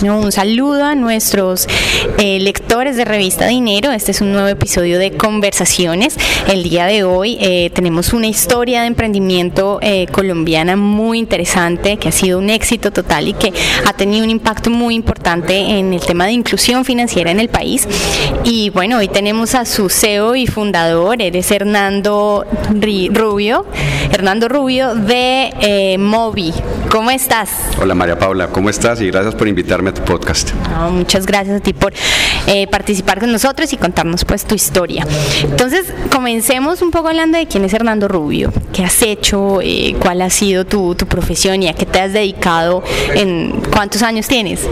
Un saludo a nuestros eh, lectores de Revista Dinero. Este es un nuevo episodio de Conversaciones. El día de hoy eh, tenemos una historia de emprendimiento eh, colombiana muy interesante que ha sido un éxito total y que ha tenido un impacto muy importante en el tema de inclusión financiera en el país. Y bueno, hoy tenemos a su CEO y fundador, eres Hernando Rubio, Hernando Rubio de Movi. ¿Cómo estás? Hola María Paula, ¿cómo estás? Y gracias por invitarme tu podcast. muchas gracias a ti por eh, participar con nosotros y contarnos pues tu historia. Entonces, comencemos un poco hablando de quién es Hernando Rubio, qué has hecho, eh, cuál ha sido tu, tu, profesión y a qué te has dedicado, en cuántos años tienes.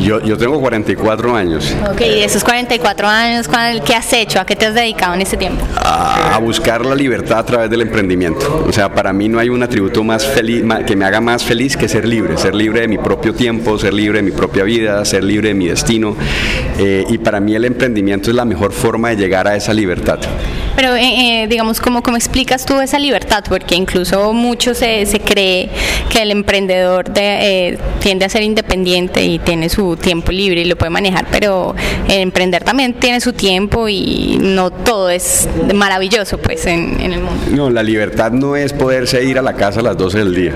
Yo, yo tengo 44 años. Ok, de esos 44 años, ¿qué has hecho? ¿A qué te has dedicado en este tiempo? A, buscar la libertad a través del emprendimiento. O sea, para mí no hay un atributo más feliz, que me haga más feliz que ser libre, ser libre de mi propio tiempo, ser libre de mi propia vida, ser libre de mi destino. Eh, y para mí el emprendimiento es la mejor forma de llegar a esa libertad. Pero, eh, eh, digamos, ¿cómo, ¿cómo explicas tú esa libertad? Porque incluso mucho se, se cree que el emprendedor de, tiende a ser independiente y tiene su tiempo libre y lo puede manejar, pero el emprender también tiene su tiempo y no todo es maravilloso pues en, en el mundo. No, la libertad no es poderse ir a la casa a las 12 del día.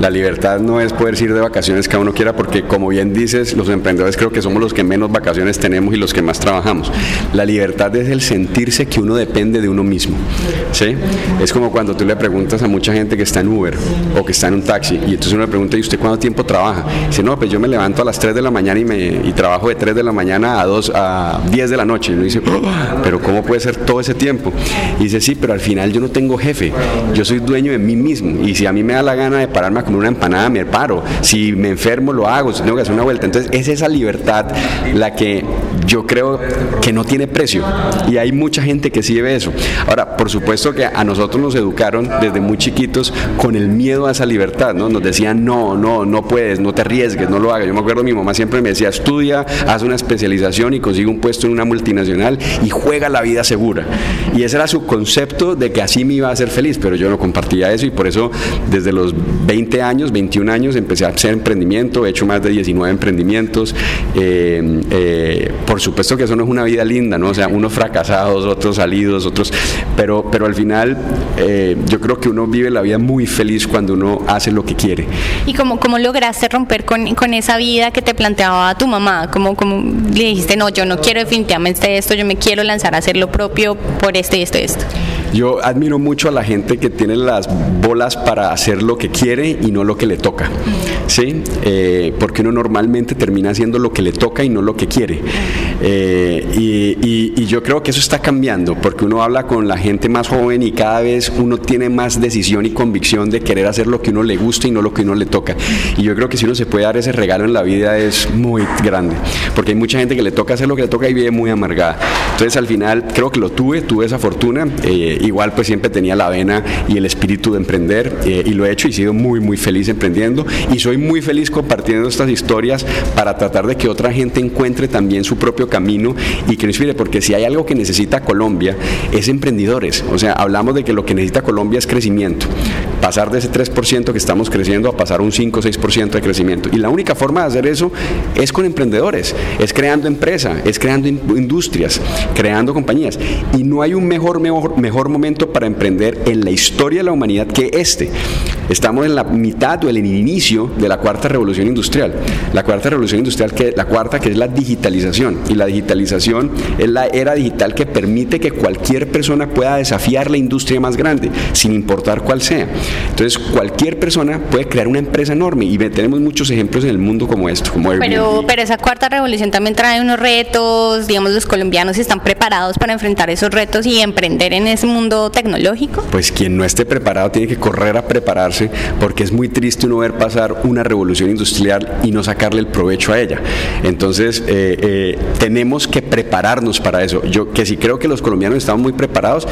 La libertad no es poderse ir de vacaciones cada uno quiera, porque como bien dice los emprendedores creo que somos los que menos vacaciones tenemos y los que más trabajamos. La libertad es el sentirse que uno depende de uno mismo. ¿sí? Es como cuando tú le preguntas a mucha gente que está en Uber o que está en un taxi y entonces uno le pregunta, ¿y usted cuánto tiempo trabaja? Dice, no, pues yo me levanto a las 3 de la mañana y, me, y trabajo de 3 de la mañana a, 2, a 10 de la noche. Y uno dice, pero ¿cómo puede ser todo ese tiempo? Y dice, sí, pero al final yo no tengo jefe, yo soy dueño de mí mismo y si a mí me da la gana de pararme a comer una empanada, me paro. Si me enfermo, lo hago. Si tengo que hacer una vuelta, entonces es esa libertad la que yo creo que no tiene precio y hay mucha gente que sí ve eso. Ahora, por supuesto que a nosotros nos educaron desde muy chiquitos con el miedo a esa libertad, ¿no? Nos decían, no, no, no puedes, no te arriesgues, no lo hagas. Yo me acuerdo, mi mamá siempre me decía, estudia, haz una especialización y consigue un puesto en una multinacional y juega la vida segura. Y ese era su concepto de que así me iba a hacer feliz, pero yo no compartía eso y por eso desde los 20 años, 21 años empecé a hacer emprendimiento, he hecho más de 19 emprendimientos. Eh, eh, por supuesto que eso no es una vida linda, ¿no? O sea, unos fracasados, otros salidos, otros, pero, pero al final eh, yo creo que uno vive la vida muy feliz cuando uno hace lo que quiere. ¿Y cómo, cómo lograste romper con, con esa vida que te planteaba tu mamá? ¿Cómo, ¿Cómo le dijiste, no, yo no quiero definitivamente esto, yo me quiero lanzar a hacer lo propio por esto y esto y esto? Yo admiro mucho a la gente que tiene las bolas para hacer lo que quiere y no lo que le toca, ¿sí? Eh, porque uno normalmente termina haciendo lo que le toca y no lo que quiere. Eh, y, yo creo que eso está cambiando, porque uno habla con la gente más joven y cada vez uno tiene más decisión y convicción de querer hacer lo que uno le gusta y no lo que uno le toca. Y yo creo que si uno se puede dar ese regalo en la vida es muy grande, porque hay mucha gente que le toca hacer lo que le toca y vive muy amargada. Entonces al final creo que lo tuve, tuve esa fortuna. Eh, igual pues siempre tenía la vena y el espíritu de emprender eh, y lo he hecho y he sido muy muy feliz emprendiendo. Y soy muy feliz compartiendo estas historias para tratar de que otra gente encuentre también su propio camino y que nos inspire porque si hay algo que necesita Colombia es emprendedores, o sea, hablamos de que lo que necesita Colombia es crecimiento, pasar de ese 3% que estamos creciendo a pasar un 5 o 6% de crecimiento y la única forma de hacer eso es con emprendedores, es creando empresa, es creando industrias, creando compañías y no hay un mejor mejor mejor momento para emprender en la historia de la humanidad que este. Estamos en la mitad o en el inicio de la cuarta revolución industrial. La cuarta revolución industrial, que la cuarta que es la digitalización. Y la digitalización es la era digital que permite que cualquier persona pueda desafiar la industria más grande, sin importar cuál sea. Entonces, cualquier persona puede crear una empresa enorme y tenemos muchos ejemplos en el mundo como esto. Como pero, pero esa cuarta revolución también trae unos retos, digamos, los colombianos están preparados para enfrentar esos retos y emprender en ese mundo tecnológico. Pues quien no esté preparado tiene que correr a prepararse porque es muy triste uno ver pasar una revolución industrial y no sacarle el provecho a ella. Entonces, eh, eh, tenemos que prepararnos para eso. Yo que si creo que los colombianos estamos muy preparados,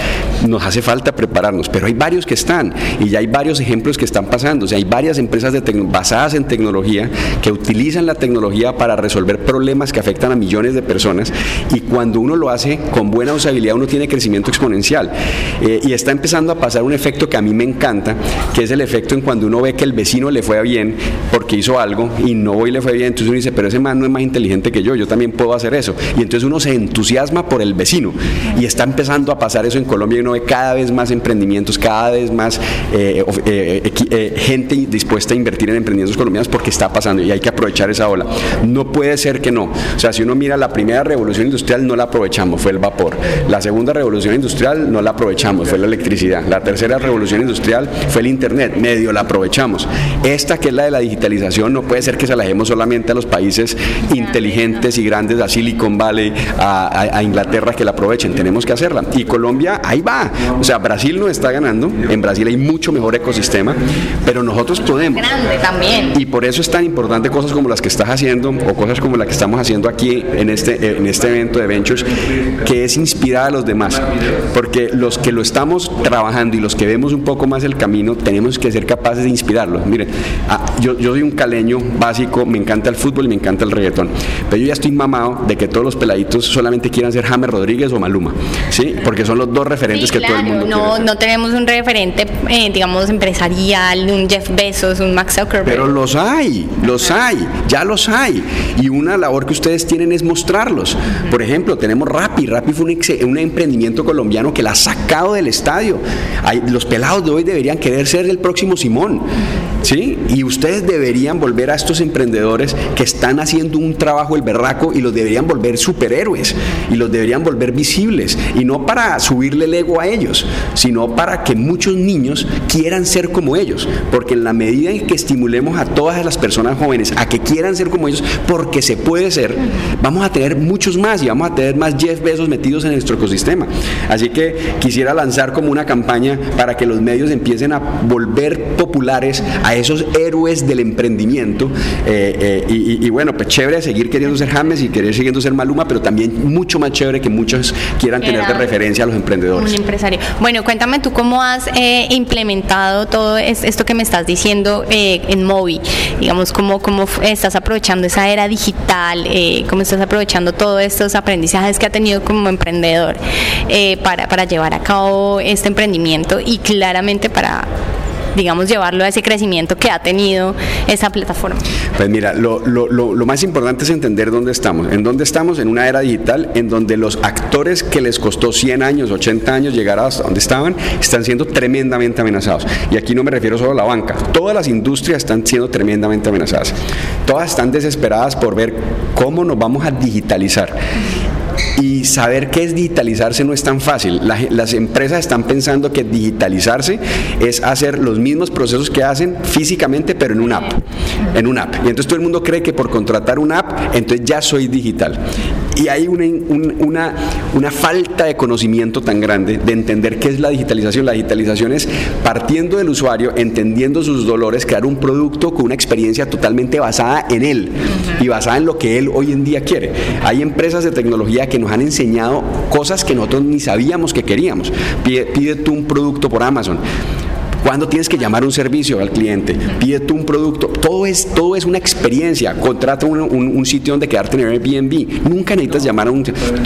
nos hace falta prepararnos, pero hay varios que están y ya hay varios ejemplos que están pasando. O sea, hay varias empresas basadas en tecnología que utilizan la tecnología para resolver problemas que afectan a millones de personas y cuando uno lo hace con buena usabilidad uno tiene crecimiento exponencial. Eh, y está empezando a pasar un efecto que a mí me encanta, que es el efecto efecto en cuando uno ve que el vecino le fue bien porque hizo algo y no voy le fue bien, entonces uno dice, pero ese man no es más inteligente que yo, yo también puedo hacer eso. Y entonces uno se entusiasma por el vecino y está empezando a pasar eso en Colombia y uno ve cada vez más emprendimientos, cada vez más eh, eh, eh, gente dispuesta a invertir en emprendimientos colombianos porque está pasando y hay que aprovechar esa ola. No puede ser que no. O sea, si uno mira la primera revolución industrial no la aprovechamos, fue el vapor. La segunda revolución industrial no la aprovechamos, fue la electricidad. La tercera revolución industrial fue el internet, medio la aprovechamos. Esta que es la de la digitalización no puede ser que se la dejemos solamente a los países inteligentes y grandes, a Silicon Valley, a, Inglaterra que la aprovechen. Tenemos que hacerla. Y Colombia ahí va. O sea, Brasil no está ganando. En Brasil hay mucho mejor ecosistema, pero nosotros podemos. Grande también. Y por eso es tan importante cosas como las que estás haciendo o cosas como las que estamos haciendo aquí en este, en este evento de Ventures, que es inspirar a los demás. Porque los que lo estamos trabajando y los que vemos un poco más el camino, tenemos que ser capaces de inspirarlos. Miren, ah, yo, yo soy un caleño básico, me encanta el fútbol y me encanta el reggaetón. Pero yo ya estoy mamado de que todos los peladitos solamente quieran ser James Rodríguez o Maluma, ¿sí? Porque son los dos referentes que todo el mundo no, quiere No tenemos un referente, eh, digamos, empresarial, un Jeff Bezos, un Max Zuckerberg. Pero los hay, los hay, ya los hay. Y una labor que ustedes tienen es mostrarlos. Por ejemplo, tenemos Rappi. Rappi fue un, un emprendimiento colombiano que la ha sacado del estadio. Hay, los pelados de hoy deberían querer ser el próximo Simón. ¿Sí? Y ustedes deberían volver a estos emprendedores que están haciendo un trabajo el berraco y los deberían volver superhéroes y los deberían volver visibles y no para subirle el ego a ellos, sino para que muchos niños quieran ser como ellos, porque en la medida en que estimulemos a todas las personas jóvenes a que quieran ser como ellos, porque se puede ser, vamos a tener muchos más y vamos a tener más Jeff Bezos metidos en nuestro ecosistema. Así que quisiera lanzar como una campaña para que los medios empiecen a volver populares a esos héroes del emprendimiento. Eh, eh, y, bueno, pues chévere seguir queriendo ser James y querer siguiendo ser Maluma, pero también mucho más chévere que muchos quieran tener de referencia a los emprendedores. Un empresario. Bueno, cuéntame tú cómo has eh, implementado todo esto que me estás diciendo en Movi. Digamos, cómo, cómo estás aprovechando esa era digital, cómo estás aprovechando todos estos aprendizajes que ha tenido como emprendedor para, para llevar a cabo este emprendimiento y claramente para digamos, llevarlo a ese crecimiento que ha tenido esa plataforma? Pues mira, lo, lo, lo, más importante es entender dónde estamos. En dónde estamos en una era digital en donde los actores que les costó 100 años, 80 años llegar hasta donde estaban, están siendo tremendamente amenazados. Y aquí no me refiero solo a la banca, todas las industrias están siendo tremendamente amenazadas. Todas están desesperadas por ver cómo nos vamos a digitalizar. Y saber qué es digitalizarse no es tan fácil. las empresas están pensando que digitalizarse es hacer los mismos procesos que hacen físicamente, pero en una app. En una app. Y entonces todo el mundo cree que por contratar una app, entonces ya soy digital. Y hay una, una, falta de conocimiento tan grande de entender qué es la digitalización. La digitalización es partiendo del usuario, entendiendo sus dolores, crear un producto con una experiencia totalmente basada en él y basada en lo que él hoy en día quiere. Hay empresas de tecnología que nos han enseñado cosas que nosotros ni sabíamos que queríamos. Pide, pide tú un producto por Amazon cuando tienes que llamar un servicio al cliente, pide tú un producto, todo es, todo es una experiencia. Contrata un, sitio donde quedarte en Airbnb. Nunca necesitas llamar a un,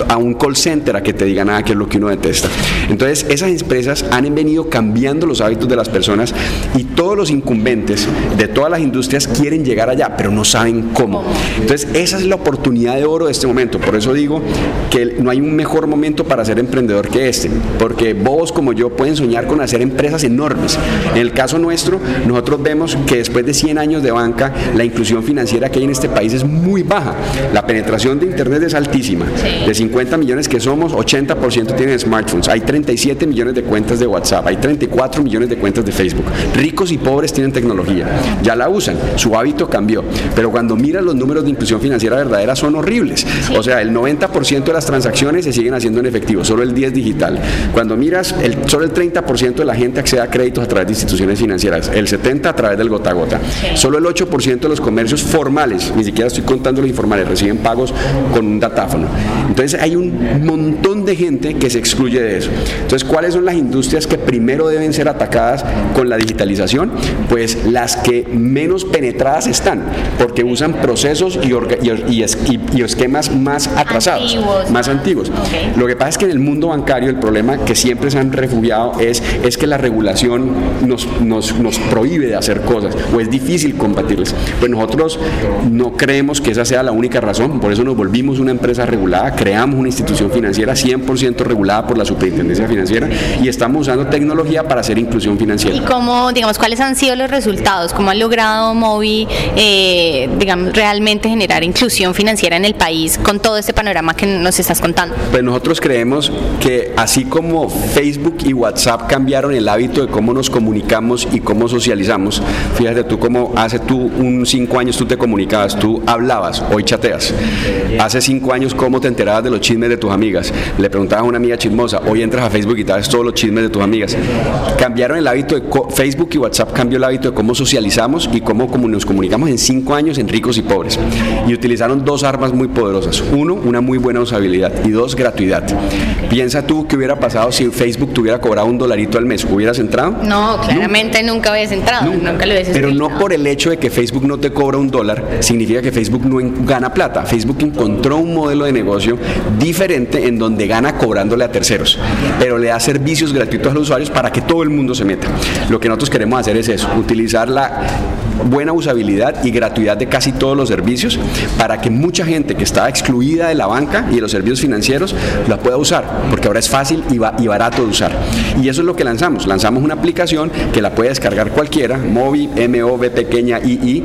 a un call center a que te diga nada, que es lo que uno detesta. Entonces, esas empresas han venido cambiando los hábitos de las personas y todos los incumbentes de todas las industrias quieren llegar allá, pero no saben cómo. Entonces, esa es la oportunidad de oro de este momento. Por eso digo que no hay un mejor momento para ser emprendedor que este, porque vos como yo pueden soñar con hacer empresas enormes en el caso nuestro, nosotros vemos que después de 100 años de banca, la inclusión financiera que hay en este país es muy baja. La penetración de Internet es altísima. De 50 millones que somos, 80% tienen smartphones. Hay 37 millones de cuentas de WhatsApp, hay 34 millones de cuentas de Facebook. Ricos y pobres tienen tecnología. Ya la usan, su hábito cambió. Pero cuando miras los números de inclusión financiera verdadera son horribles. O sea, el 90% de las transacciones se siguen haciendo en efectivo, solo el 10 digital. Cuando miras, el, solo el 30% de la gente accede a créditos a través de instituciones financieras, el 70% a través del gota a gota. Solo el 8% de los comercios formales, ni siquiera estoy contando los informales, reciben pagos con un datáfono. Entonces hay un montón de gente que se excluye de eso. Entonces, ¿cuáles son las industrias que primero deben ser atacadas con la digitalización? Pues las que menos penetradas están, porque usan procesos y, esquemas más atrasados, más antiguos. Lo que pasa es que en el mundo bancario el problema que siempre se han refugiado es, es que la regulación nos, nos, nos prohíbe de hacer cosas o es difícil combatirles. Pues nosotros no creemos que esa sea la única razón, por eso nos volvimos una empresa regulada, creamos una institución financiera 100% regulada por la Superintendencia Financiera y estamos usando tecnología para hacer inclusión financiera. ¿Y cómo, digamos, cuáles han sido los resultados? ¿Cómo ha logrado Movi, eh, digamos, realmente generar inclusión financiera en el país con todo este panorama que nos estás contando? Pues nosotros creemos que así como Facebook y WhatsApp cambiaron el hábito de cómo nos comunicamos y cómo socializamos, fíjate tú cómo hace tú un cinco años tú te comunicabas, tú hablabas, hoy chateas. Hace cinco años cómo te enterabas de los chismes de tus amigas. Le preguntabas a una amiga chismosa, hoy entras a Facebook y das todos los chismes de tus amigas. Cambiaron el hábito de Facebook y WhatsApp cambió el hábito de cómo socializamos y cómo nos comunicamos en cinco años en ricos y pobres. Y utilizaron dos armas muy poderosas. Uno, una muy buena usabilidad y dos, gratuidad. Piensa tú qué hubiera pasado si Facebook te hubiera cobrado un dolarito al mes. ¿Hubieras entrado? No, claramente nunca, entrado. Nunca, lo hubieses Pero no por el hecho de que Facebook no te cobra un dólar, significa que Facebook no gana plata. Facebook encontró un modelo de negocio diferente en donde gana cobrándole a terceros, pero le da servicios gratuitos a los usuarios para que todo el mundo se meta. Lo que nosotros queremos hacer es eso, utilizar la buena usabilidad y gratuidad de casi todos los servicios para que mucha gente que estaba excluida de la banca y de los servicios financieros la pueda usar, porque ahora es fácil y, y barato de usar. Y eso es lo que lanzamos. Lanzamos una aplicación que la puede descargar cualquiera, Movi, M-O-V pequeña I-I,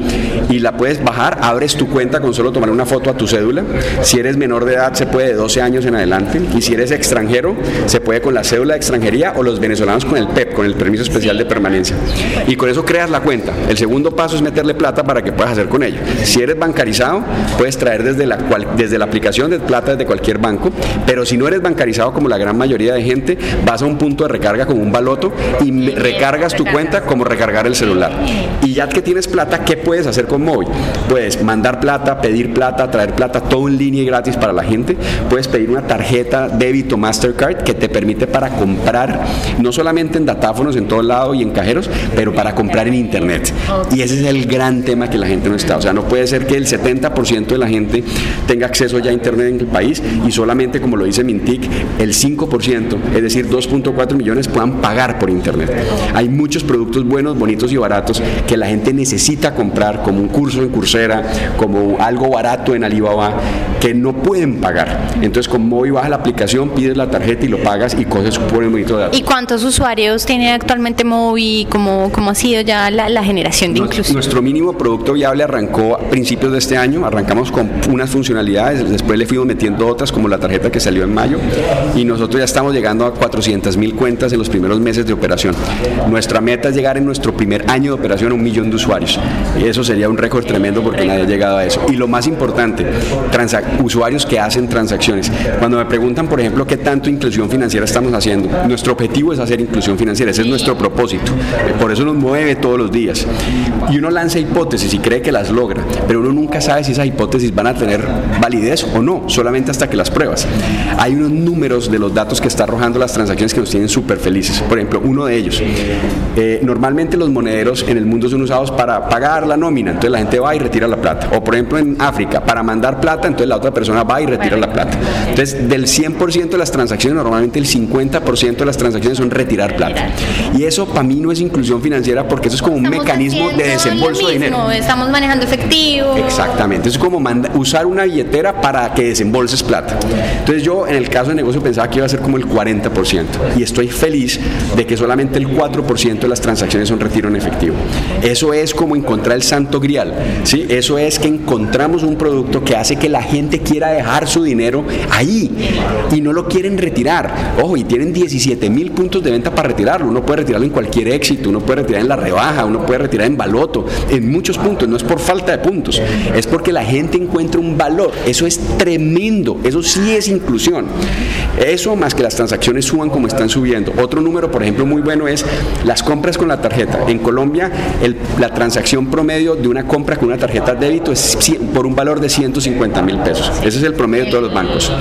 y la puedes bajar, abres tu cuenta con solo tomar una foto a tu cédula. Si eres menor de edad se puede de 12 años en adelante y si eres extranjero se puede con la cédula de extranjería o los venezolanos con el PEP, con el permiso especial de permanencia. Y con eso creas la cuenta. El segundo paso es meterle plata para que puedas hacer con ello. Si eres bancarizado, puedes traer desde la, desde la aplicación de plata desde cualquier banco, pero si no eres bancarizado como la gran mayoría de gente, vas a un punto de recarga con un baloto y recargas tu cuenta como recargar el celular. Y ya que tienes plata, ¿qué puedes hacer con móvil? Puedes mandar plata, pedir plata, traer plata, todo en línea y gratis para la gente. Puedes pedir una tarjeta débito Mastercard que te permite para comprar, no solamente en datáfonos en todo lado y en cajeros, pero para comprar en internet. Y ese es el gran tema que la gente no está. O sea, no puede ser que el 70% de la gente tenga acceso ya a internet en el país y solamente, como lo dice Mintic, el 5%, es decir, 2.4 millones puedan pagar por internet. Hay muchos productos buenos, bonitos y baratos que la gente necesita comprar, como un curso en Coursera, como algo barato en Alibaba, que no pueden pagar. Entonces, con Movi baja la aplicación, pides la tarjeta y lo pagas y coges un bonito datos. ¿Y cuántos usuarios tiene actualmente Movi? ¿Cómo, cómo ha sido ya la, generación de inclusión? Nuestro mínimo producto viable arrancó a principios de este año, arrancamos con unas funcionalidades, después le fuimos metiendo otras como la tarjeta que salió en mayo y nosotros ya estamos llegando a 400 mil cuentas en los primeros meses de operación. Nuestra meta es llegar en nuestro primer año de operación a un millón de usuarios. Eso sería un récord tremendo porque nadie ha llegado a eso. Y lo más importante, usuarios que hacen transacciones. Cuando me preguntan, por ejemplo, qué tanto inclusión financiera estamos haciendo, nuestro objetivo es hacer inclusión financiera, ese es nuestro propósito. Por eso nos mueve todos los días. Y uno lanza hipótesis y cree que las logra, pero uno nunca sabe si esas hipótesis van a tener validez o no, solamente hasta que las pruebas. Hay unos números de los datos que está arrojando las transacciones que nos tienen súper felices. Por ejemplo, uno de ellos, eh, normalmente los monederos en el mundo son usados para pagar la nómina, entonces la gente va y retira la plata. O por ejemplo en África, para mandar plata, entonces la otra persona va y retira la plata. Entonces, del 100% de las transacciones, normalmente el 50% de las transacciones son retirar plata. Y eso para mí no es inclusión financiera porque eso es como un mecanismo de desembolso de dinero. Estamos manejando efectivo. Exactamente, es como usar una billetera para que desembolses plata. Entonces yo en el caso de negocio pensaba que iba a ser como el 40% y estoy feliz de que solamente el 4% de las transacciones son retiro en efectivo. Eso es como encontrar el santo grial, ¿sí? Eso es que encontramos un producto que hace que la gente quiera dejar su dinero ahí y no lo quieren retirar. Ojo, y tienen 17 mil puntos de venta para retirarlo. Uno puede retirarlo en cualquier éxito, uno puede retirar en la rebaja, uno puede retirar en en muchos puntos. No es por falta de puntos, es porque la gente encuentra un valor. Eso es tremendo, eso sí es inclusión. Eso más que las transacciones suban como están subiendo. Otro número, por ejemplo, muy bueno es las compras con la tarjeta. En Colombia, la transacción promedio de una compra con una tarjeta de débito es por un valor de 150 mil pesos. Ese es el promedio de todos los bancos.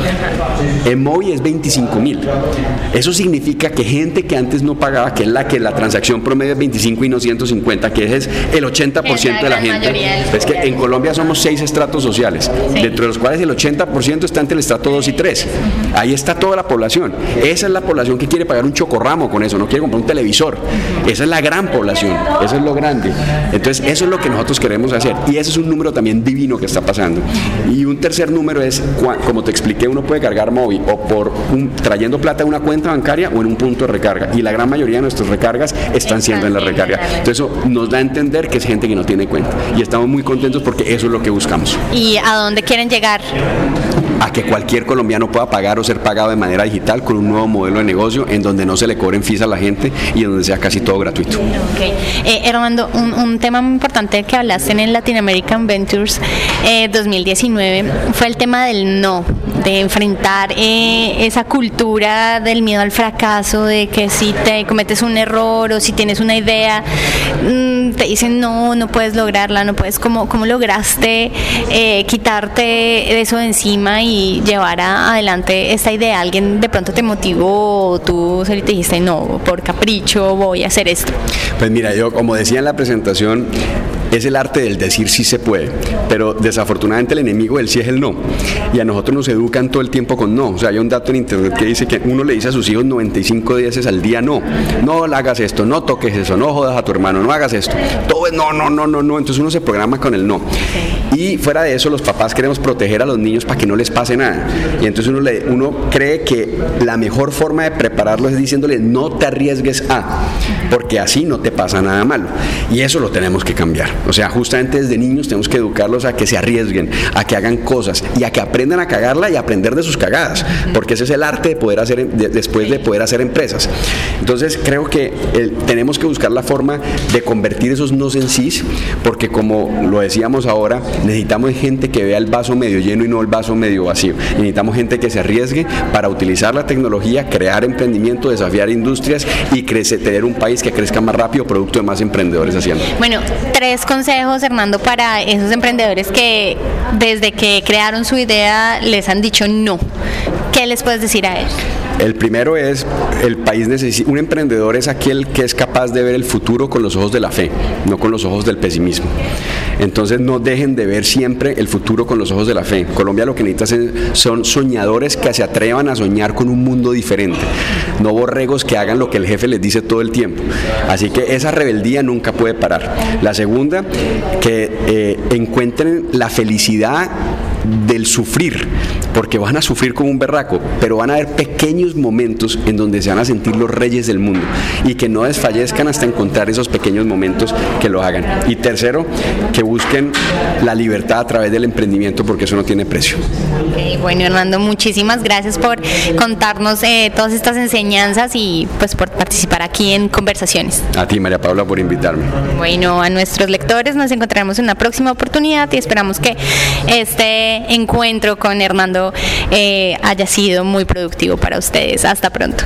En Movi es 25 mil. Eso significa que gente que antes no pagaba, que es la que la transacción promedio es 25 y no 150, que es el 80% de la gente. Es que en Colombia somos seis estratos sociales, dentro de los cuales el 80% está entre el estrato 2 y 3. Ahí está toda la población. Esa es la población que quiere pagar un chocorramo con eso, no quiere comprar un televisor. Esa es la gran población, eso es lo grande. Entonces, eso es lo que nosotros queremos hacer. Y ese es un número también divino que está pasando. Y un tercer número es, como te expliqué, uno puede cargar móvil o por un, trayendo plata de una cuenta bancaria o en un punto de recarga. Y la gran mayoría de nuestras recargas están siendo en la recarga. Entonces, eso nos da a entender que es gente que no tiene cuenta. Y estamos muy contentos porque eso es lo que buscamos. ¿Y a dónde quieren llegar? a que cualquier colombiano pueda pagar o ser pagado de manera digital con un nuevo modelo de negocio en donde no se le cobren fees a la gente y en donde sea casi todo gratuito. Okay. Eh, un, un, tema muy importante que hablaste en el Latin American Ventures 2019 eh, fue el tema del no, de enfrentar eh, esa cultura del miedo al fracaso, de que si te cometes un error o si tienes una idea, mm, te dicen no, no puedes lograrla, no puedes, ¿cómo, cómo lograste quitarte eso de encima y llevar adelante esta idea? ¿Alguien de pronto te motivó o tú te dijiste, no, por capricho voy a hacer esto? Pues mira, yo como decía en la presentación, es el arte del decir sí se puede, pero desafortunadamente el enemigo del sí es el no. Y a nosotros nos educan todo el tiempo con no. O sea, hay un dato en internet que dice que uno le dice a sus hijos 95 veces al día no. No hagas esto, no toques eso, no jodas a tu hermano, no hagas esto. Todo es no, no, no, no, no. Entonces uno se programa con el no. Y fuera de eso, los papás queremos proteger a los niños para que no les pase nada. Y entonces uno, le, uno cree que la mejor forma de prepararlos es diciéndole no te arriesgues a, porque así no te pasa nada malo. Y eso lo tenemos que cambiar. O sea, justamente desde niños tenemos que educarlos a que se arriesguen, a que hagan cosas y a que aprendan a cagarla y aprender de sus cagadas, porque ese es el arte de poder hacer después de poder hacer empresas. Entonces, creo que tenemos que buscar la forma de convertir esos no en sí, porque como lo decíamos ahora, necesitamos gente que vea el vaso medio lleno y no el vaso medio vacío. necesitamos gente que se arriesgue para utilizar la tecnología, crear emprendimiento, desafiar industrias y crecer, tener un país que crezca más rápido producto de más emprendedores haciendo. Bueno, tres consejos, Hernando, para esos emprendedores que desde que crearon su idea les han dicho no. ¿Qué les puedes decir a ellos? El primero es, el país necesita, un emprendedor es aquel que es capaz de ver el futuro con los ojos de la fe, no con los ojos del pesimismo. Entonces no dejen de ver siempre el futuro con los ojos de la fe. Colombia lo que necesita son soñadores que se atrevan a soñar con un mundo diferente, no borregos que hagan lo que el jefe les dice todo el tiempo. Así que esa rebeldía nunca puede parar. La segunda, que eh, encuentren la felicidad del sufrir, porque van a sufrir como un berraco, pero van a haber pequeños momentos en donde se van a sentir los reyes del mundo y que no desfallezcan hasta encontrar esos pequeños momentos que lo hagan. Y tercero, que busquen la libertad a través del emprendimiento porque eso no tiene precio. bueno, Hernando, muchísimas gracias por contarnos eh, todas estas enseñanzas y pues por participar aquí en conversaciones. A ti, María Paula, por invitarme. Bueno, a nuestros lectores nos encontraremos en una próxima oportunidad y esperamos que encuentro con Hernando eh, haya sido muy productivo para ustedes. Hasta pronto.